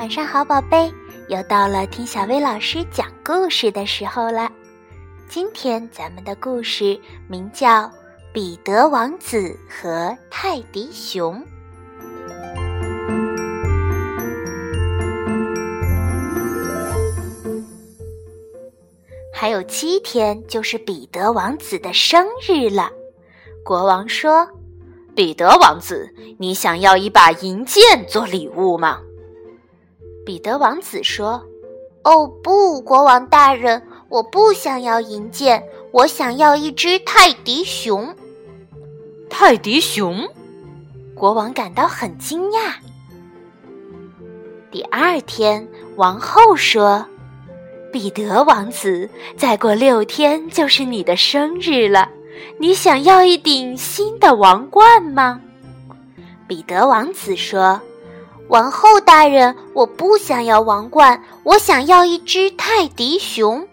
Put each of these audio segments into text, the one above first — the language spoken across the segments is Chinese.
晚上好，宝贝，又到了听小薇老师讲故事的时候了。今天咱们的故事名叫《彼得王子和泰迪熊》。还有七天就是彼得王子的生日了。国王说：“彼得王子，你想要一把银剑做礼物吗？”彼得王子说：“哦不，国王大人，我不想要银剑，我想要一只泰迪熊。”泰迪熊，国王感到很惊讶。第二天，王后说：“彼得王子，再过六天就是你的生日了，你想要一顶新的王冠吗？”彼得王子说。王后大人，我不想要王冠，我想要一只泰迪熊。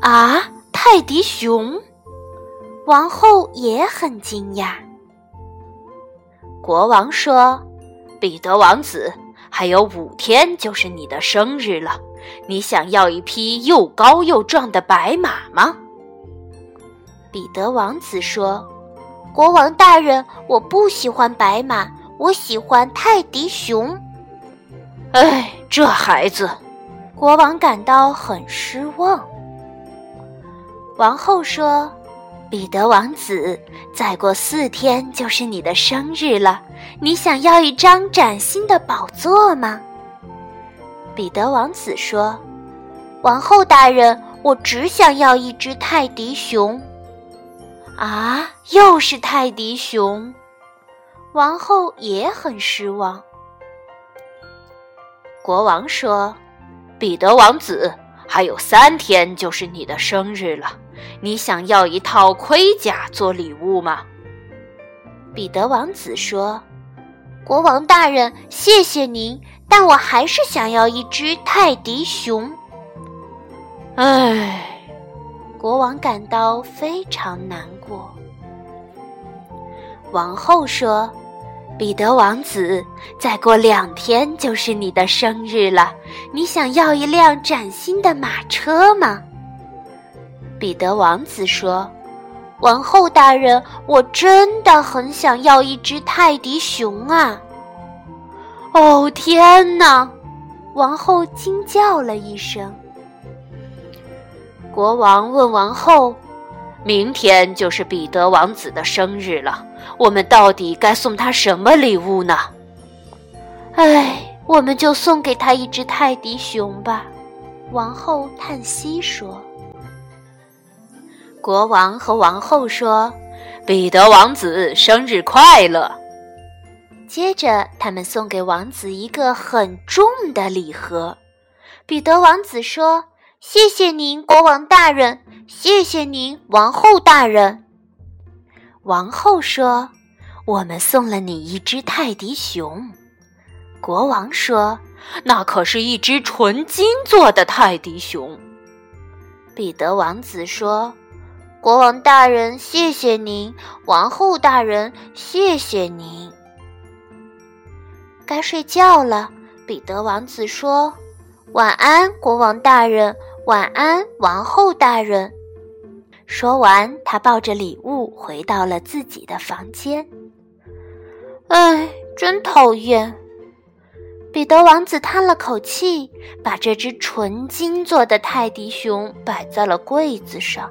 啊，泰迪熊！王后也很惊讶。国王说：“彼得王子，还有五天就是你的生日了，你想要一匹又高又壮的白马吗？”彼得王子说：“国王大人，我不喜欢白马。”我喜欢泰迪熊。哎，这孩子，国王感到很失望。王后说：“彼得王子，再过四天就是你的生日了，你想要一张崭新的宝座吗？”彼得王子说：“王后大人，我只想要一只泰迪熊。”啊，又是泰迪熊。王后也很失望。国王说：“彼得王子，还有三天就是你的生日了，你想要一套盔甲做礼物吗？”彼得王子说：“国王大人，谢谢您，但我还是想要一只泰迪熊。”唉，国王感到非常难过。王后说。彼得王子，再过两天就是你的生日了。你想要一辆崭新的马车吗？彼得王子说：“王后大人，我真的很想要一只泰迪熊啊！”哦天哪！王后惊叫了一声。国王问王后。明天就是彼得王子的生日了，我们到底该送他什么礼物呢？唉，我们就送给他一只泰迪熊吧。”王后叹息说。国王和王后说：“彼得王子生日快乐！”接着，他们送给王子一个很重的礼盒。彼得王子说：“谢谢您，国王大人。”谢谢您，王后大人。王后说：“我们送了你一只泰迪熊。”国王说：“那可是一只纯金做的泰迪熊。”彼得王子说：“国王大人，谢谢您。王后大人，谢谢您。”该睡觉了。彼得王子说：“晚安，国王大人。”晚安，王后大人。说完，他抱着礼物回到了自己的房间。哎，真讨厌！彼得王子叹了口气，把这只纯金做的泰迪熊摆在了柜子上。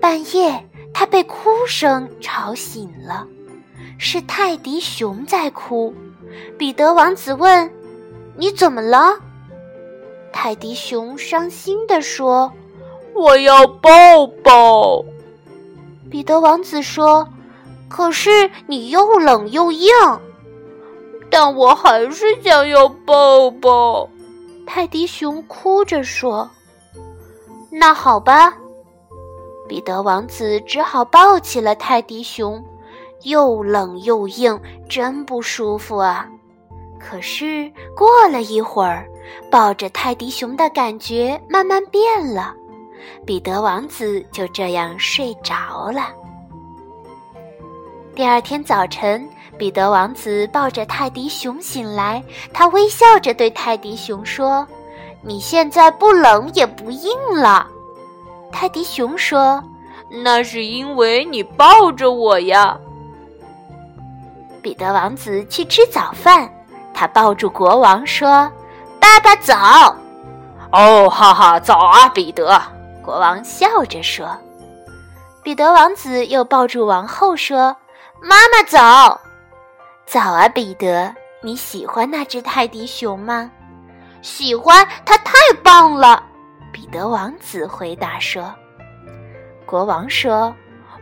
半夜，他被哭声吵醒了，是泰迪熊在哭。彼得王子问：“你怎么了？”泰迪熊伤心地说：“我要抱抱。”彼得王子说：“可是你又冷又硬。”但我还是想要抱抱。泰迪熊哭着说：“那好吧。”彼得王子只好抱起了泰迪熊，又冷又硬，真不舒服啊。可是过了一会儿，抱着泰迪熊的感觉慢慢变了，彼得王子就这样睡着了。第二天早晨，彼得王子抱着泰迪熊醒来，他微笑着对泰迪熊说：“你现在不冷也不硬了。”泰迪熊说：“那是因为你抱着我呀。”彼得王子去吃早饭，他抱住国王说：“爸爸早。”哦，哈哈，早啊，彼得！国王笑着说。彼得王子又抱住王后说：“妈妈早。”早啊，彼得！你喜欢那只泰迪熊吗？喜欢，它太棒了。彼得王子回答说。国王说：“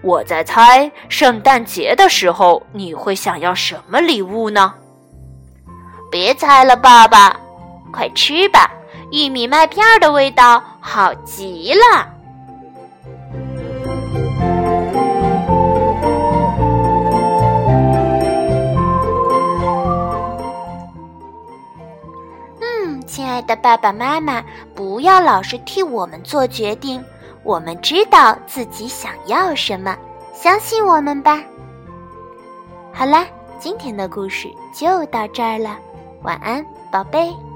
我在猜，圣诞节的时候你会想要什么礼物呢？”别猜了，爸爸，快吃吧！玉米麦片的味道好极了。嗯亲爱的爸爸妈妈，不要老是替我们做决定，我们知道自己想要什么，相信我们吧。好啦，今天的故事就到这儿了，晚安，宝贝。